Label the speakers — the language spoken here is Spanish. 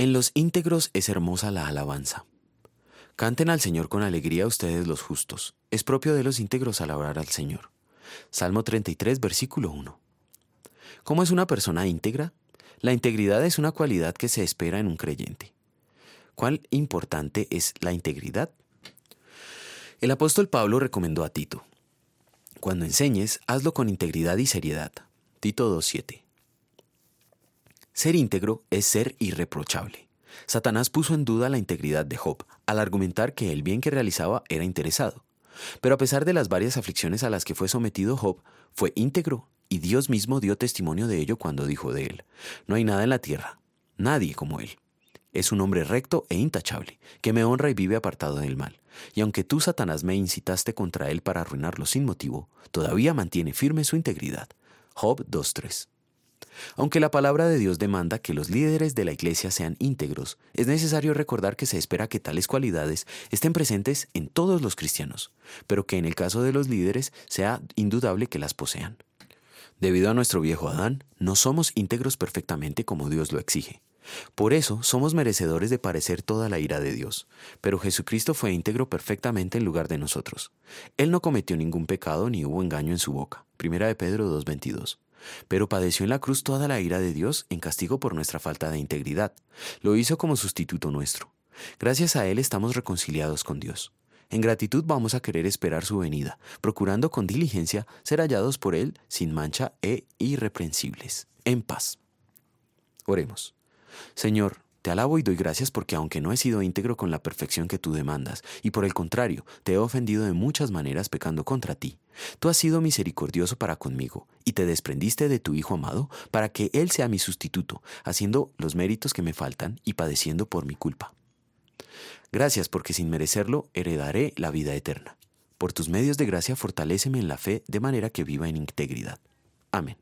Speaker 1: En los íntegros es hermosa la alabanza. Canten al Señor con alegría ustedes los justos. Es propio de los íntegros alabar al Señor. Salmo 33, versículo 1. ¿Cómo es una persona íntegra? La integridad es una cualidad que se espera en un creyente. ¿Cuál importante es la integridad? El apóstol Pablo recomendó a Tito, cuando enseñes, hazlo con integridad y seriedad. Tito 2.7. Ser íntegro es ser irreprochable. Satanás puso en duda la integridad de Job al argumentar que el bien que realizaba era interesado. Pero a pesar de las varias aflicciones a las que fue sometido Job, fue íntegro, y Dios mismo dio testimonio de ello cuando dijo de él, No hay nada en la tierra, nadie como él. Es un hombre recto e intachable, que me honra y vive apartado del mal. Y aunque tú, Satanás, me incitaste contra él para arruinarlo sin motivo, todavía mantiene firme su integridad. Job 2.3 aunque la palabra de Dios demanda que los líderes de la iglesia sean íntegros, es necesario recordar que se espera que tales cualidades estén presentes en todos los cristianos, pero que en el caso de los líderes sea indudable que las posean. Debido a nuestro viejo Adán, no somos íntegros perfectamente como Dios lo exige. Por eso somos merecedores de parecer toda la ira de Dios. Pero Jesucristo fue íntegro perfectamente en lugar de nosotros. Él no cometió ningún pecado ni hubo engaño en su boca. Primera de Pedro 2.22 pero padeció en la cruz toda la ira de Dios en castigo por nuestra falta de integridad. Lo hizo como sustituto nuestro. Gracias a Él estamos reconciliados con Dios. En gratitud vamos a querer esperar su venida, procurando con diligencia ser hallados por Él sin mancha e irreprensibles, en paz. Oremos. Señor, te alabo y doy gracias porque aunque no he sido íntegro con la perfección que tú demandas, y por el contrario, te he ofendido de muchas maneras pecando contra ti, tú has sido misericordioso para conmigo, y te desprendiste de tu Hijo amado para que Él sea mi sustituto, haciendo los méritos que me faltan y padeciendo por mi culpa. Gracias porque sin merecerlo heredaré la vida eterna. Por tus medios de gracia fortaléceme en la fe de manera que viva en integridad. Amén.